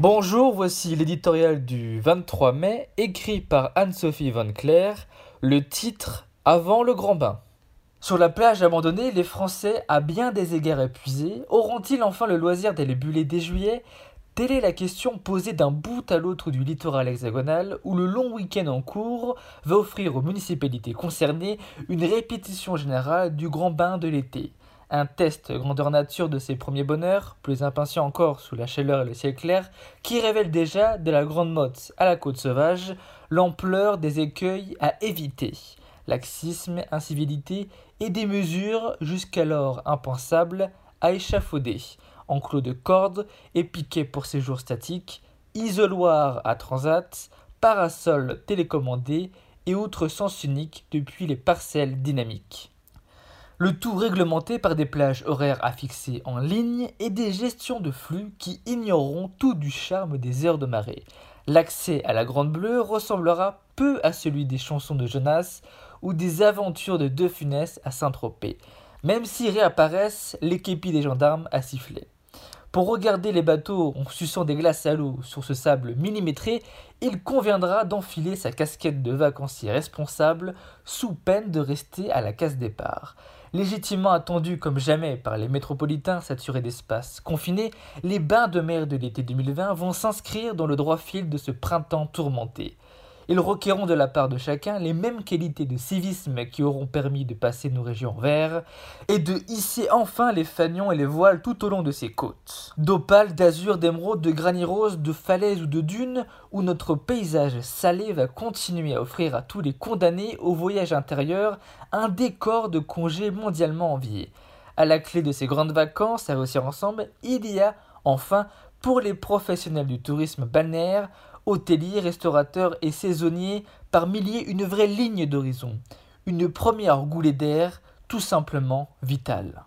Bonjour, voici l'éditorial du 23 mai, écrit par Anne-Sophie Van Clair, le titre Avant le grand bain. Sur la plage abandonnée, les Français, à bien des égards épuisés, auront-ils enfin le loisir d'aller buller dès juillet? Telle est la question posée d'un bout à l'autre du littoral hexagonal où le long week-end en cours va offrir aux municipalités concernées une répétition générale du grand bain de l'été. Un test grandeur nature de ses premiers bonheurs, plus impatient encore sous la chaleur et le ciel clair, qui révèle déjà, de la Grande Motte à la côte sauvage, l'ampleur des écueils à éviter. Laxisme, incivilité et des mesures jusqu'alors impensables à échafauder. Enclos de cordes et piquets pour séjours statiques, isoloirs à transat, parasols télécommandés et autres sens uniques depuis les parcelles dynamiques. Le tout réglementé par des plages horaires affixées en ligne et des gestions de flux qui ignoreront tout du charme des heures de marée. L'accès à la Grande Bleue ressemblera peu à celui des chansons de Jonas ou des aventures de De Funès à Saint-Tropez, même si réapparaissent les képis des gendarmes à siffler. Pour regarder les bateaux en suçant des glaces à l'eau sur ce sable millimétré, il conviendra d'enfiler sa casquette de vacancier responsable sous peine de rester à la case départ. Légitimement attendu comme jamais par les métropolitains saturés d'espace confinés, les bains de mer de l'été 2020 vont s'inscrire dans le droit fil de ce printemps tourmenté. Ils requerront de la part de chacun les mêmes qualités de civisme qui auront permis de passer nos régions verts et de hisser enfin les fanions et les voiles tout au long de ces côtes. D'opales, d'azur, d'émeraude, de granit rose, de falaises ou de dunes, où notre paysage salé va continuer à offrir à tous les condamnés au voyage intérieur un décor de congé mondialement envié. À la clé de ces grandes vacances à réussir ensemble, il y a enfin pour les professionnels du tourisme balnéaire hôteliers, restaurateurs et saisonniers par milliers une vraie ligne d'horizon, une première goulée d'air tout simplement vitale.